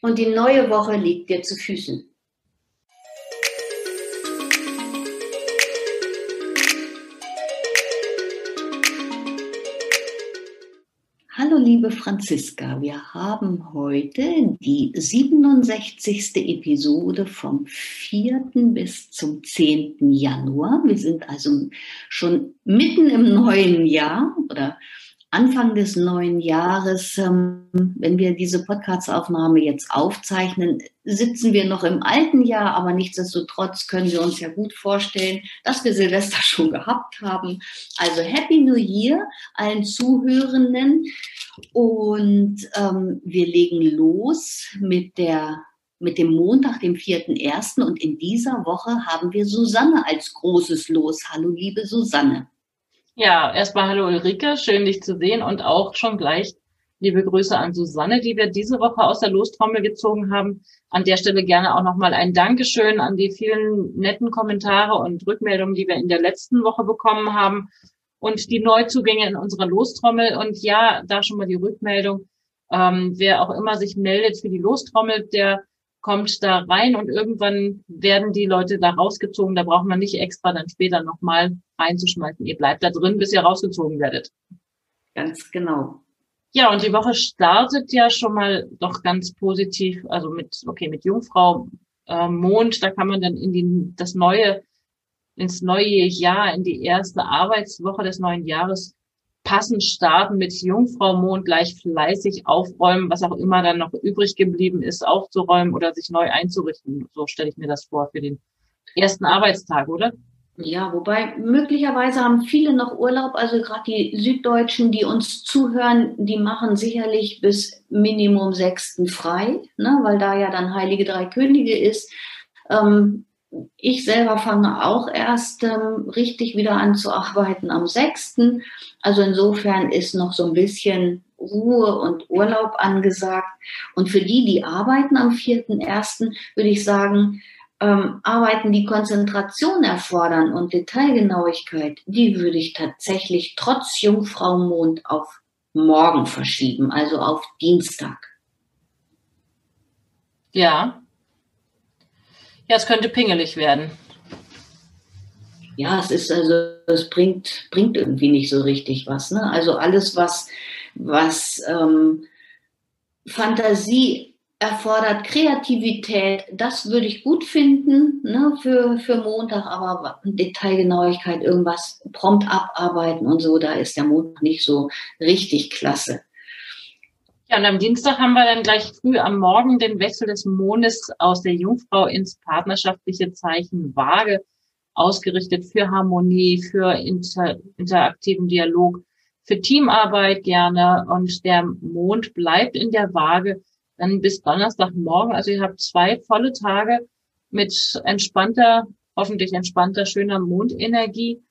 und die neue Woche liegt dir zu Füßen. Hallo liebe Franziska, wir haben heute die 67. Episode vom 4. bis zum 10. Januar. Wir sind also schon mitten im neuen Jahr oder Anfang des neuen Jahres, ähm, wenn wir diese Podcast-Aufnahme jetzt aufzeichnen, sitzen wir noch im alten Jahr, aber nichtsdestotrotz können wir uns ja gut vorstellen, dass wir Silvester schon gehabt haben. Also Happy New Year allen Zuhörenden und ähm, wir legen los mit der mit dem Montag, dem 4.1. Und in dieser Woche haben wir Susanne als großes Los. Hallo, liebe Susanne. Ja, erstmal hallo Ulrike, schön dich zu sehen und auch schon gleich liebe Grüße an Susanne, die wir diese Woche aus der Lostrommel gezogen haben. An der Stelle gerne auch nochmal ein Dankeschön an die vielen netten Kommentare und Rückmeldungen, die wir in der letzten Woche bekommen haben und die Neuzugänge in unserer Lostrommel. Und ja, da schon mal die Rückmeldung. Ähm, wer auch immer sich meldet für die Lostrommel, der kommt da rein und irgendwann werden die Leute da rausgezogen. Da braucht man nicht extra dann später nochmal reinzuschmeißen. Ihr bleibt da drin, bis ihr rausgezogen werdet. Ganz genau. Ja, und die Woche startet ja schon mal doch ganz positiv, also mit, okay, mit Jungfrau äh, Mond, da kann man dann in die, das neue, ins neue Jahr, in die erste Arbeitswoche des neuen Jahres passend starten mit Jungfrau Mond gleich fleißig aufräumen, was auch immer dann noch übrig geblieben ist, aufzuräumen oder sich neu einzurichten. So stelle ich mir das vor für den ersten Arbeitstag, oder? Ja, wobei möglicherweise haben viele noch Urlaub, also gerade die Süddeutschen, die uns zuhören, die machen sicherlich bis Minimum sechsten frei, ne, weil da ja dann Heilige Drei Könige ist. Ähm, ich selber fange auch erst ähm, richtig wieder an zu arbeiten am 6. Also insofern ist noch so ein bisschen Ruhe und Urlaub angesagt. Und für die, die arbeiten am 4.1., würde ich sagen, ähm, Arbeiten, die Konzentration erfordern und Detailgenauigkeit, die würde ich tatsächlich trotz Jungfraumond auf morgen verschieben, also auf Dienstag. Ja, ja, es könnte pingelig werden. Ja, es ist also, es bringt, bringt irgendwie nicht so richtig was. Ne? Also alles, was, was ähm, Fantasie erfordert, Kreativität, das würde ich gut finden ne, für, für Montag, aber Detailgenauigkeit, irgendwas prompt abarbeiten und so, da ist der Montag nicht so richtig klasse. Ja, und am Dienstag haben wir dann gleich früh am Morgen den Wechsel des Mondes aus der Jungfrau ins partnerschaftliche Zeichen Waage ausgerichtet für Harmonie, für inter, interaktiven Dialog, für Teamarbeit gerne. Und der Mond bleibt in der Waage dann bis Donnerstagmorgen. Also ihr habt zwei volle Tage mit entspannter, hoffentlich entspannter, schöner Mondenergie.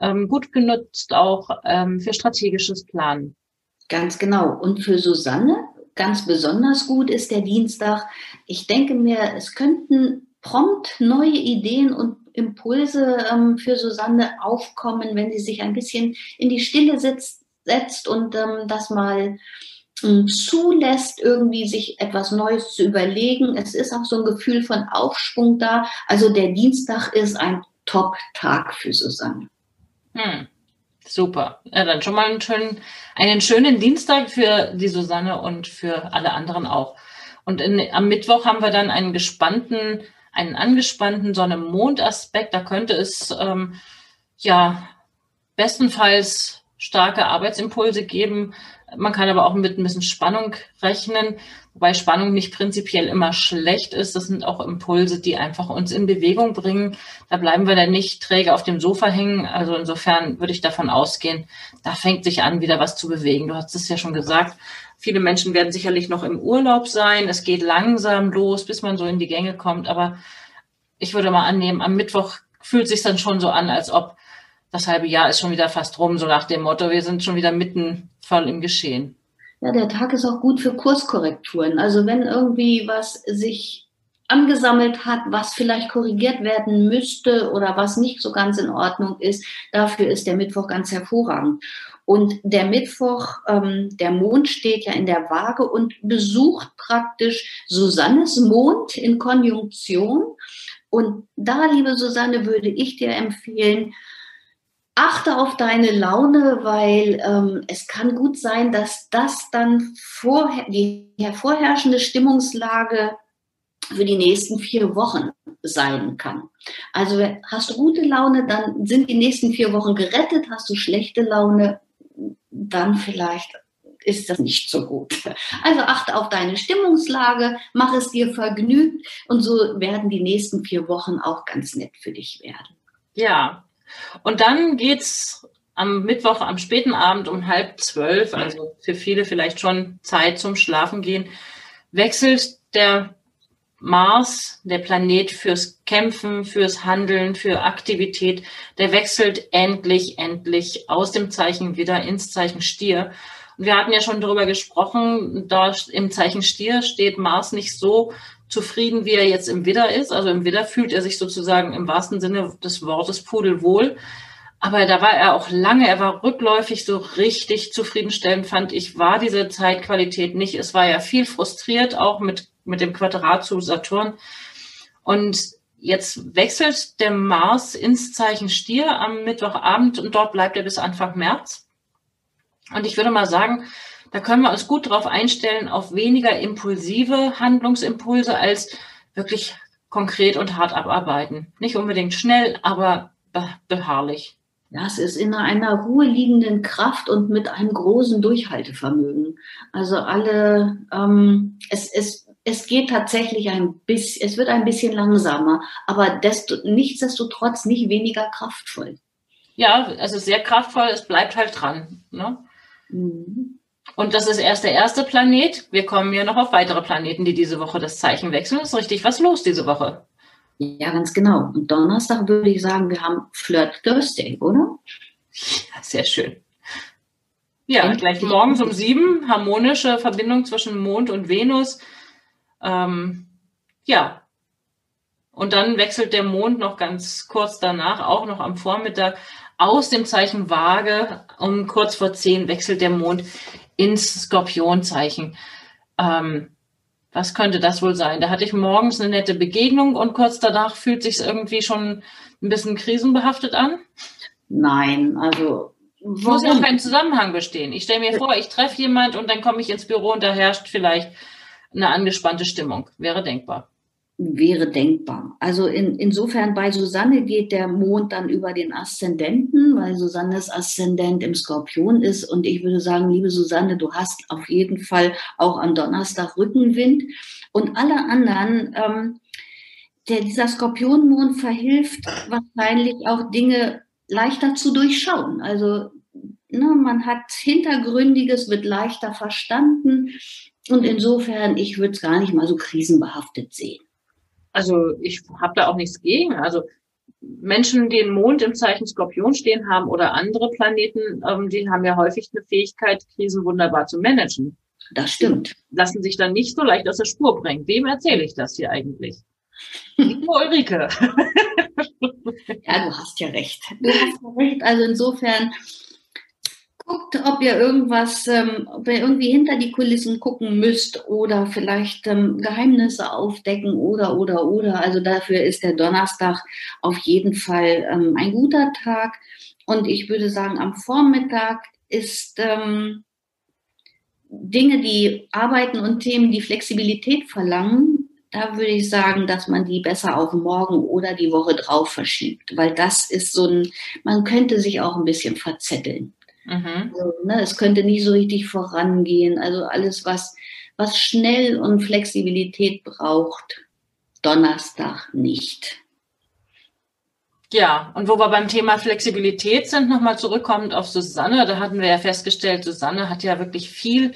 Ähm, gut genutzt auch ähm, für strategisches Planen. Ganz genau. Und für Susanne ganz besonders gut ist der Dienstag. Ich denke mir, es könnten prompt neue Ideen und Impulse ähm, für Susanne aufkommen, wenn sie sich ein bisschen in die Stille sitzt, setzt und ähm, das mal ähm, zulässt, irgendwie sich etwas Neues zu überlegen. Es ist auch so ein Gefühl von Aufschwung da. Also der Dienstag ist ein Top-Tag für Susanne. Hm. Super. Ja, dann schon mal einen schönen, einen schönen Dienstag für die Susanne und für alle anderen auch. Und in, am Mittwoch haben wir dann einen gespannten, einen angespannten Sonne-Mond-Aspekt. Da könnte es ähm, ja bestenfalls starke Arbetsimpulse geben. Man kann aber auch mit ein bisschen Spannung rechnen. Wobei Spannung nicht prinzipiell immer schlecht ist. Das sind auch Impulse, die einfach uns in Bewegung bringen. Da bleiben wir dann nicht träge auf dem Sofa hängen. Also insofern würde ich davon ausgehen, da fängt sich an, wieder was zu bewegen. Du hast es ja schon gesagt. Viele Menschen werden sicherlich noch im Urlaub sein. Es geht langsam los, bis man so in die Gänge kommt. Aber ich würde mal annehmen, am Mittwoch fühlt sich dann schon so an, als ob das halbe Jahr ist schon wieder fast rum, so nach dem Motto, wir sind schon wieder mitten voll im Geschehen. Ja, der Tag ist auch gut für Kurskorrekturen. Also wenn irgendwie was sich angesammelt hat, was vielleicht korrigiert werden müsste oder was nicht so ganz in Ordnung ist, dafür ist der Mittwoch ganz hervorragend. Und der Mittwoch, ähm, der Mond steht ja in der Waage und besucht praktisch Susannes Mond in Konjunktion. Und da, liebe Susanne, würde ich dir empfehlen, achte auf deine Laune, weil ähm, es kann gut sein, dass das dann vorher, die vorherrschende Stimmungslage für die nächsten vier Wochen sein kann. Also hast du gute Laune, dann sind die nächsten vier Wochen gerettet. Hast du schlechte Laune, dann vielleicht ist das nicht so gut. Also achte auf deine Stimmungslage, mach es dir vergnügt und so werden die nächsten vier Wochen auch ganz nett für dich werden. Ja, und dann geht's am Mittwoch am späten Abend um halb zwölf, also für viele vielleicht schon Zeit zum Schlafen gehen, wechselt der Mars, der Planet fürs Kämpfen, fürs Handeln, für Aktivität, der wechselt endlich, endlich aus dem Zeichen wieder ins Zeichen Stier. Und wir hatten ja schon darüber gesprochen, da im Zeichen Stier steht Mars nicht so zufrieden, wie er jetzt im Widder ist. Also im Widder fühlt er sich sozusagen im wahrsten Sinne des Wortes pudelwohl. Aber da war er auch lange, er war rückläufig, so richtig zufriedenstellend fand ich, war diese Zeitqualität nicht. Es war ja viel frustriert, auch mit, mit dem Quadrat zu Saturn. Und jetzt wechselt der Mars ins Zeichen Stier am Mittwochabend und dort bleibt er bis Anfang März. Und ich würde mal sagen, da können wir uns gut darauf einstellen, auf weniger impulsive Handlungsimpulse als wirklich konkret und hart abarbeiten. Nicht unbedingt schnell, aber beharrlich. Ja, es ist in einer Ruhe liegenden Kraft und mit einem großen Durchhaltevermögen. Also alle, ähm, es, es, es geht tatsächlich ein bisschen, es wird ein bisschen langsamer, aber desto, nichtsdestotrotz nicht weniger kraftvoll. Ja, es ist sehr kraftvoll, es bleibt halt dran. Ne? Mhm. Und das ist erst der erste Planet. Wir kommen ja noch auf weitere Planeten, die diese Woche das Zeichen wechseln. Ist richtig was los diese Woche? Ja, ganz genau. Und Donnerstag würde ich sagen, wir haben Flirt Thursday, oder? Ja, sehr schön. Ja, Endlich. gleich morgens um sieben, harmonische Verbindung zwischen Mond und Venus. Ähm, ja. Und dann wechselt der Mond noch ganz kurz danach, auch noch am Vormittag, aus dem Zeichen Waage. Um kurz vor zehn wechselt der Mond ins Skorpionzeichen. Ähm, was könnte das wohl sein? Da hatte ich morgens eine nette Begegnung und kurz danach fühlt sich irgendwie schon ein bisschen krisenbehaftet an? Nein, also muss ja kein Zusammenhang bestehen. Ich stelle mir vor, ich treffe jemand und dann komme ich ins Büro und da herrscht vielleicht eine angespannte Stimmung. Wäre denkbar wäre denkbar. Also in, insofern bei Susanne geht der Mond dann über den Aszendenten, weil Susannes Aszendent im Skorpion ist. Und ich würde sagen, liebe Susanne, du hast auf jeden Fall auch am Donnerstag Rückenwind. Und alle anderen, ähm, der, dieser Skorpionmond verhilft wahrscheinlich auch Dinge leichter zu durchschauen. Also ne, man hat Hintergründiges, wird leichter verstanden. Und insofern, ich würde es gar nicht mal so krisenbehaftet sehen. Also ich habe da auch nichts gegen. Also Menschen, die den Mond im Zeichen Skorpion stehen haben oder andere Planeten, ähm, die haben ja häufig eine Fähigkeit, Krisen wunderbar zu managen. Das stimmt. Die lassen sich dann nicht so leicht aus der Spur bringen. Wem erzähle ich das hier eigentlich? Ulrike. ja, du hast ja recht. Du hast ja recht. Also insofern guckt, ob ihr irgendwas, ähm, ob ihr irgendwie hinter die Kulissen gucken müsst oder vielleicht ähm, Geheimnisse aufdecken oder, oder, oder. Also dafür ist der Donnerstag auf jeden Fall ähm, ein guter Tag. Und ich würde sagen, am Vormittag ist ähm, Dinge, die arbeiten und Themen, die Flexibilität verlangen, da würde ich sagen, dass man die besser auf morgen oder die Woche drauf verschiebt, weil das ist so ein, man könnte sich auch ein bisschen verzetteln. Mhm. Also, ne, es könnte nicht so richtig vorangehen. Also alles, was, was schnell und Flexibilität braucht, Donnerstag nicht. Ja, und wo wir beim Thema Flexibilität sind, nochmal zurückkommend auf Susanne, da hatten wir ja festgestellt, Susanne hat ja wirklich viel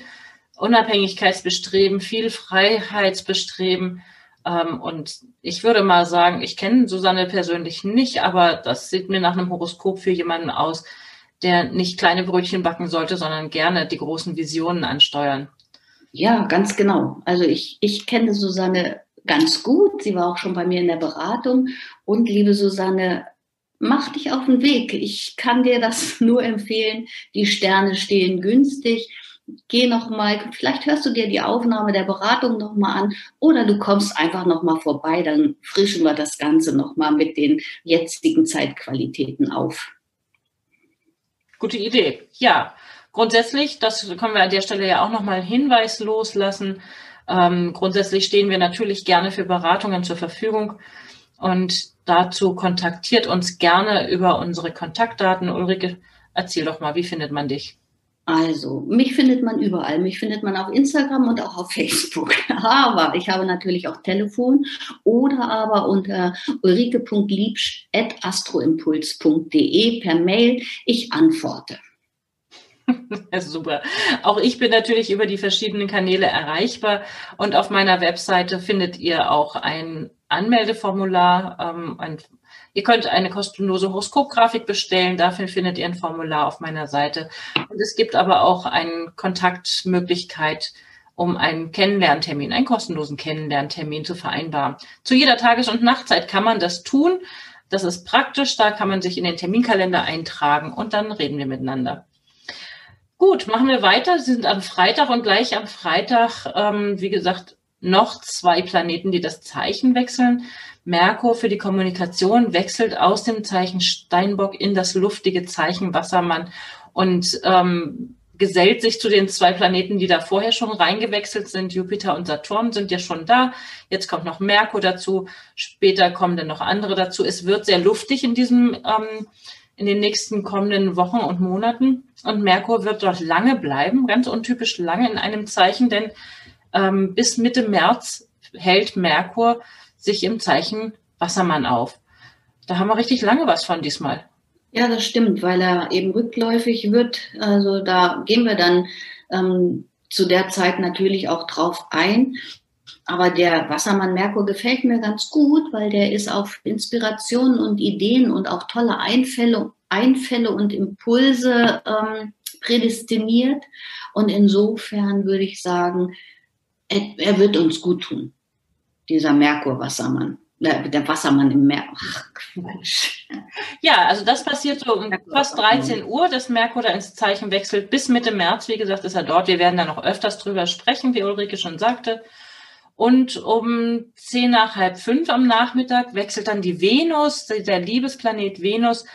Unabhängigkeitsbestreben, viel Freiheitsbestreben. Ähm, und ich würde mal sagen, ich kenne Susanne persönlich nicht, aber das sieht mir nach einem Horoskop für jemanden aus, der nicht kleine Brötchen backen sollte, sondern gerne die großen Visionen ansteuern. Ja, ganz genau. Also ich, ich kenne Susanne ganz gut. Sie war auch schon bei mir in der Beratung. Und liebe Susanne, mach dich auf den Weg. Ich kann dir das nur empfehlen. Die Sterne stehen günstig. Geh noch mal, vielleicht hörst du dir die Aufnahme der Beratung noch mal an oder du kommst einfach noch mal vorbei, dann frischen wir das Ganze noch mal mit den jetzigen Zeitqualitäten auf. Gute Idee. Ja, grundsätzlich, das können wir an der Stelle ja auch noch mal hinweislos lassen. Ähm, grundsätzlich stehen wir natürlich gerne für Beratungen zur Verfügung und dazu kontaktiert uns gerne über unsere Kontaktdaten. Ulrike, erzähl doch mal, wie findet man dich? Also, mich findet man überall. Mich findet man auf Instagram und auch auf Facebook. Aber ich habe natürlich auch Telefon oder aber unter ulrike.liebsch.astroimpuls.de per Mail. Ich antworte. Super. Auch ich bin natürlich über die verschiedenen Kanäle erreichbar und auf meiner Webseite findet ihr auch ein Anmeldeformular. Ähm, ein, ihr könnt eine kostenlose Horoskopgrafik bestellen. Dafür findet ihr ein Formular auf meiner Seite. Und es gibt aber auch eine Kontaktmöglichkeit, um einen Kennenlerntermin, einen kostenlosen Kennenlerntermin zu vereinbaren. Zu jeder Tages- und Nachtzeit kann man das tun. Das ist praktisch. Da kann man sich in den Terminkalender eintragen und dann reden wir miteinander. Gut, machen wir weiter. Sie sind am Freitag und gleich am Freitag, ähm, wie gesagt, noch zwei Planeten, die das Zeichen wechseln. Merkur für die Kommunikation wechselt aus dem Zeichen Steinbock in das luftige Zeichen Wassermann und ähm, gesellt sich zu den zwei Planeten, die da vorher schon reingewechselt sind. Jupiter und Saturn sind ja schon da. Jetzt kommt noch Merkur dazu. Später kommen dann noch andere dazu. Es wird sehr luftig in diesem ähm, in den nächsten kommenden Wochen und Monaten. Und Merkur wird dort lange bleiben, ganz untypisch lange in einem Zeichen, denn ähm, bis Mitte März hält Merkur sich im Zeichen Wassermann auf. Da haben wir richtig lange was von diesmal. Ja, das stimmt, weil er eben rückläufig wird. Also da gehen wir dann ähm, zu der Zeit natürlich auch drauf ein. Aber der Wassermann Merkur gefällt mir ganz gut, weil der ist auf Inspirationen und Ideen und auch tolle Einfälle, Einfälle und Impulse ähm, prädestiniert. Und insofern würde ich sagen, er, er wird uns gut tun, dieser Merkur-Wassermann. Äh, der Wassermann im Meer. Ach, Quatsch. Ja, also das passiert so um fast 13 Uhr, dass Merkur da ins Zeichen wechselt. Bis Mitte März, wie gesagt, ist er dort. Wir werden da noch öfters drüber sprechen, wie Ulrike schon sagte. Und um zehn nach halb fünf am Nachmittag wechselt dann die Venus, der Liebesplanet Venus,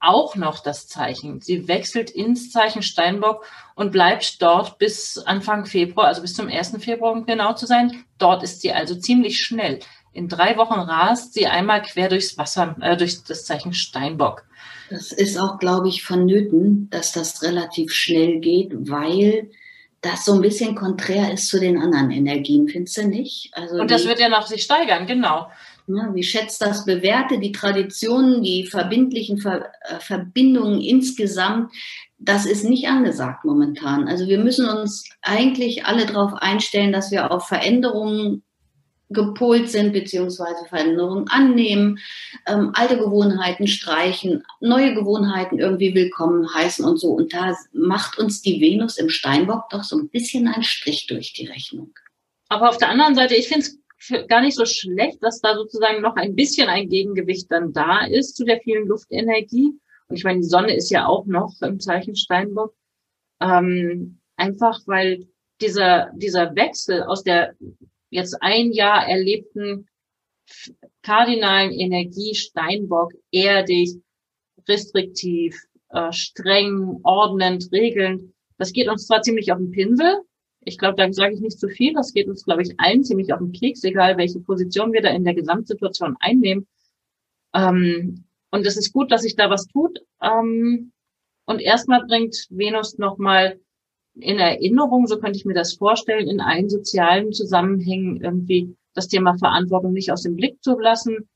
auch noch das Zeichen. Sie wechselt ins Zeichen Steinbock und bleibt dort bis Anfang Februar, also bis zum 1. Februar, um genau zu sein. Dort ist sie also ziemlich schnell. In drei Wochen rast sie einmal quer durchs Wasser, äh, durch das Zeichen Steinbock. Das ist auch, glaube ich, vonnöten, dass das relativ schnell geht, weil das so ein bisschen konträr ist zu den anderen Energien, findest du nicht? Also und das wird ja noch sich steigern, genau. Ja, wie schätzt das bewährte, die Traditionen, die verbindlichen Ver äh, Verbindungen insgesamt, das ist nicht angesagt momentan. Also wir müssen uns eigentlich alle darauf einstellen, dass wir auf Veränderungen gepolt sind, beziehungsweise Veränderungen annehmen, ähm, alte Gewohnheiten streichen, neue Gewohnheiten irgendwie willkommen heißen und so. Und da macht uns die Venus im Steinbock doch so ein bisschen einen Strich durch die Rechnung. Aber auf der anderen Seite, ich finde es gar nicht so schlecht, dass da sozusagen noch ein bisschen ein Gegengewicht dann da ist zu der vielen Luftenergie. Und ich meine, die Sonne ist ja auch noch im Zeichen Steinbock. Ähm, einfach weil dieser, dieser Wechsel aus der jetzt ein Jahr erlebten kardinalen Energie Steinbock erdig, restriktiv, äh, streng, ordnend, regelnd. Das geht uns zwar ziemlich auf den Pinsel. Ich glaube, da sage ich nicht zu viel. Das geht uns, glaube ich, allen ziemlich auf den Keks, egal welche Position wir da in der Gesamtsituation einnehmen. Ähm, und es ist gut, dass sich da was tut. Ähm, und erstmal bringt Venus nochmal in Erinnerung, so könnte ich mir das vorstellen, in allen sozialen Zusammenhängen irgendwie das Thema Verantwortung nicht aus dem Blick zu lassen,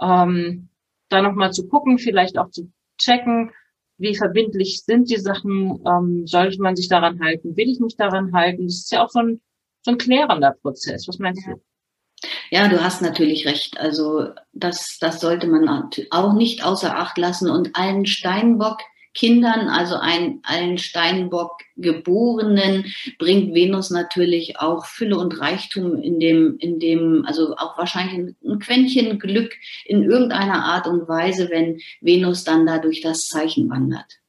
ähm, da nochmal zu gucken, vielleicht auch zu checken, wie verbindlich sind die Sachen, ähm, sollte man sich daran halten, will ich mich daran halten? Das ist ja auch so ein, so ein klärender Prozess. Was meinst du? Ja, du hast natürlich recht. Also das, das sollte man auch nicht außer Acht lassen und allen Steinbock Kindern, also ein, allen Steinbock Geborenen, bringt Venus natürlich auch Fülle und Reichtum in dem, in dem, also auch wahrscheinlich ein Quäntchen Glück in irgendeiner Art und Weise, wenn Venus dann da durch das Zeichen wandert.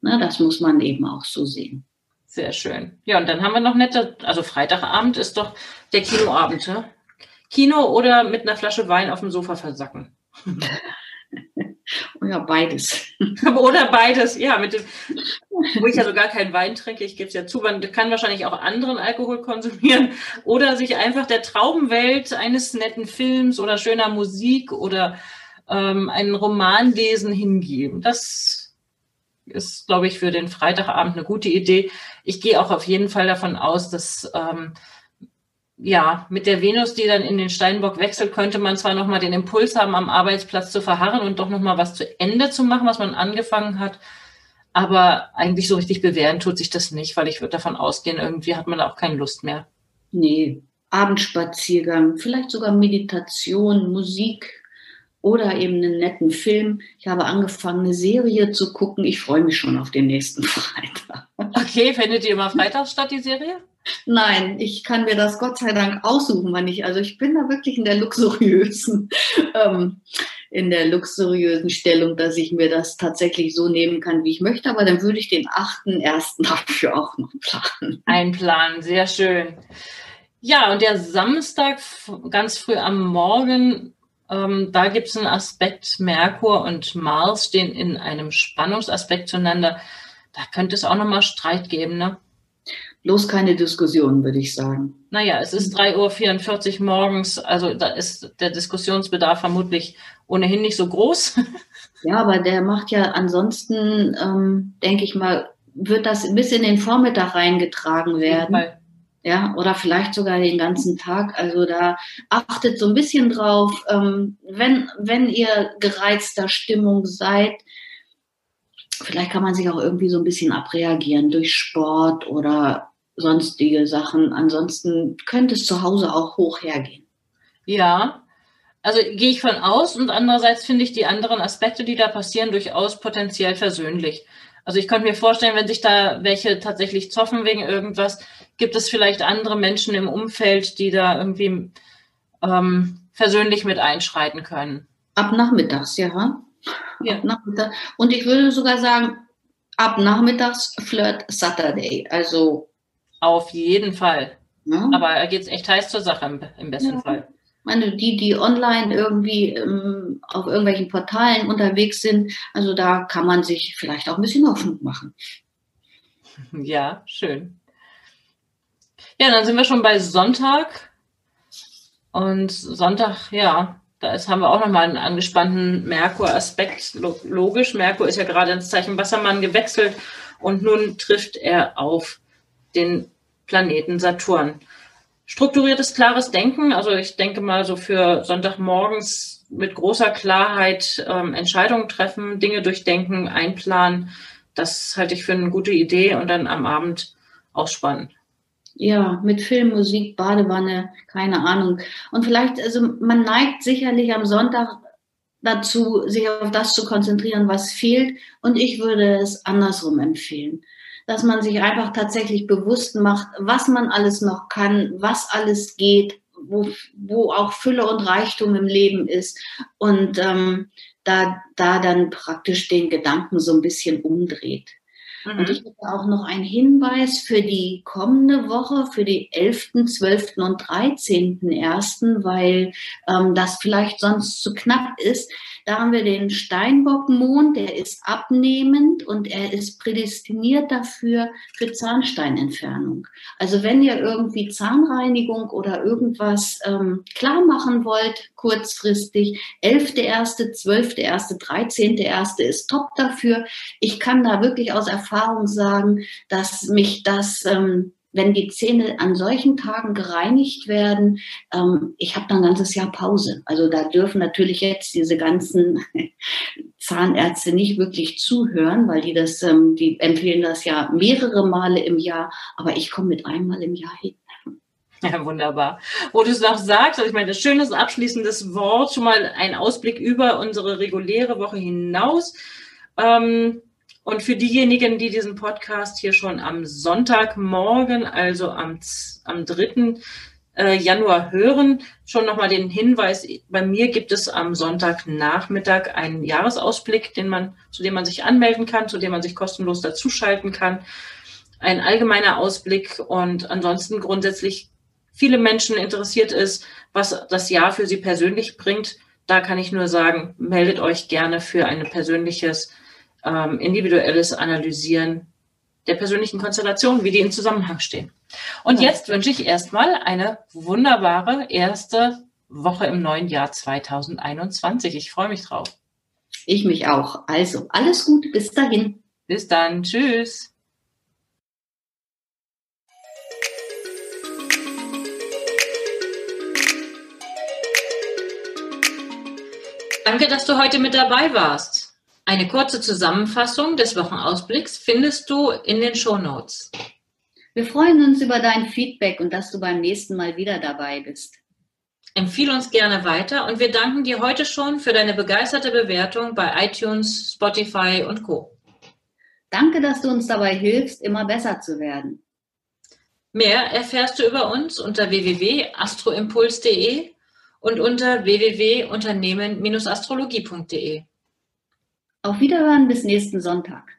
Na, das muss man eben auch so sehen. Sehr schön. Ja, und dann haben wir noch nette, also Freitagabend ist doch der Kinoabend, ne? Kino oder mit einer Flasche Wein auf dem Sofa versacken. Oder beides. Oder beides, ja. Mit dem, wo ich ja so gar keinen Wein trinke, ich gebe es ja zu, man kann wahrscheinlich auch anderen Alkohol konsumieren. Oder sich einfach der Traubenwelt eines netten Films oder schöner Musik oder ähm, einen Roman lesen hingeben. Das ist, glaube ich, für den Freitagabend eine gute Idee. Ich gehe auch auf jeden Fall davon aus, dass ähm, ja, mit der Venus, die dann in den Steinbock wechselt, könnte man zwar nochmal den Impuls haben, am Arbeitsplatz zu verharren und doch nochmal was zu Ende zu machen, was man angefangen hat. Aber eigentlich so richtig bewähren tut sich das nicht, weil ich würde davon ausgehen, irgendwie hat man auch keine Lust mehr. Nee, Abendspaziergang, vielleicht sogar Meditation, Musik oder eben einen netten Film. Ich habe angefangen, eine Serie zu gucken. Ich freue mich schon auf den nächsten Freitag. Okay, findet ihr immer freitags statt, die Serie? Nein, ich kann mir das Gott sei Dank aussuchen, wann ich. Also ich bin da wirklich in der luxuriösen, ähm, in der luxuriösen Stellung, dass ich mir das tatsächlich so nehmen kann, wie ich möchte. Aber dann würde ich den achten ersten dafür auch noch planen. Ein Plan, sehr schön. Ja, und der Samstag ganz früh am Morgen, ähm, da gibt es einen Aspekt, Merkur und Mars stehen in einem Spannungsaspekt zueinander. Da könnte es auch nochmal Streit geben, ne? Bloß keine Diskussion, würde ich sagen. Naja, es ist 3.44 Uhr morgens, also da ist der Diskussionsbedarf vermutlich ohnehin nicht so groß. Ja, aber der macht ja ansonsten, ähm, denke ich mal, wird das bis in den Vormittag reingetragen werden. Ja, oder vielleicht sogar den ganzen Tag. Also da achtet so ein bisschen drauf, ähm, wenn, wenn ihr gereizter Stimmung seid, vielleicht kann man sich auch irgendwie so ein bisschen abreagieren durch Sport oder sonstige Sachen. Ansonsten könnte es zu Hause auch hoch hergehen. Ja, also gehe ich von aus und andererseits finde ich die anderen Aspekte, die da passieren, durchaus potenziell versöhnlich. Also ich könnte mir vorstellen, wenn sich da welche tatsächlich zoffen wegen irgendwas, gibt es vielleicht andere Menschen im Umfeld, die da irgendwie ähm, versöhnlich mit einschreiten können. Ab nachmittags, ja. Ja. Nachmittag. Und ich würde sogar sagen, ab nachmittags Flirt Saturday. Also auf jeden Fall. Ja. Aber da geht es echt heiß zur Sache im, im besten ja. Fall. meine, die, die online irgendwie ähm, auf irgendwelchen Portalen unterwegs sind, also da kann man sich vielleicht auch ein bisschen Hoffnung machen. Ja, schön. Ja, dann sind wir schon bei Sonntag. Und Sonntag, ja, da haben wir auch nochmal einen angespannten Merkur-Aspekt. Logisch, Merkur ist ja gerade ins Zeichen Wassermann gewechselt und nun trifft er auf den Planeten Saturn. Strukturiertes, klares Denken, also ich denke mal so für Sonntagmorgens mit großer Klarheit ähm, Entscheidungen treffen, Dinge durchdenken, einplanen, das halte ich für eine gute Idee und dann am Abend ausspannen ja, mit Film, Musik, Badewanne, keine Ahnung. Und vielleicht, also man neigt sicherlich am Sonntag dazu, sich auf das zu konzentrieren, was fehlt. Und ich würde es andersrum empfehlen. Dass man sich einfach tatsächlich bewusst macht, was man alles noch kann, was alles geht, wo, wo auch Fülle und Reichtum im Leben ist. Und ähm, da, da dann praktisch den Gedanken so ein bisschen umdreht. Mhm. Und ich habe auch noch einen Hinweis für die kommende Woche, für die 11., 12. und 13.1., weil ähm, das vielleicht sonst zu knapp ist. Da haben wir den Steinbockmond, der ist abnehmend und er ist prädestiniert dafür für Zahnsteinentfernung. Also wenn ihr irgendwie Zahnreinigung oder irgendwas ähm, klar machen wollt, kurzfristig, 11.1., 12.1., 13.1. ist top dafür. Ich kann da wirklich aus Erfahrung Erfahrung sagen, dass mich das ähm, wenn die Zähne an solchen Tagen gereinigt werden, ähm, ich habe dann ein ganzes Jahr Pause. Also da dürfen natürlich jetzt diese ganzen Zahnärzte nicht wirklich zuhören, weil die das, ähm, die empfehlen das ja mehrere Male im Jahr, aber ich komme mit einmal im Jahr hin. Ja, wunderbar. Wo du es noch sagst, also ich meine, das schönes abschließendes Wort, schon mal ein Ausblick über unsere reguläre Woche hinaus. Ähm, und für diejenigen, die diesen Podcast hier schon am Sonntagmorgen, also am, am 3. Äh, Januar hören, schon nochmal den Hinweis, bei mir gibt es am Sonntagnachmittag einen Jahresausblick, den man, zu dem man sich anmelden kann, zu dem man sich kostenlos dazuschalten kann. Ein allgemeiner Ausblick und ansonsten grundsätzlich viele Menschen interessiert ist, was das Jahr für sie persönlich bringt. Da kann ich nur sagen, meldet euch gerne für ein persönliches ähm, individuelles Analysieren der persönlichen Konstellation, wie die in Zusammenhang stehen. Und jetzt wünsche ich erstmal eine wunderbare erste Woche im neuen Jahr 2021. Ich freue mich drauf. Ich mich auch. Also alles gut. Bis dahin. Bis dann. Tschüss. Danke, dass du heute mit dabei warst. Eine kurze Zusammenfassung des Wochenausblicks findest du in den Show Notes. Wir freuen uns über dein Feedback und dass du beim nächsten Mal wieder dabei bist. Empfehle uns gerne weiter und wir danken dir heute schon für deine begeisterte Bewertung bei iTunes, Spotify und Co. Danke, dass du uns dabei hilfst, immer besser zu werden. Mehr erfährst du über uns unter www.astroimpuls.de und unter www.unternehmen-astrologie.de. Auf Wiederhören bis nächsten Sonntag.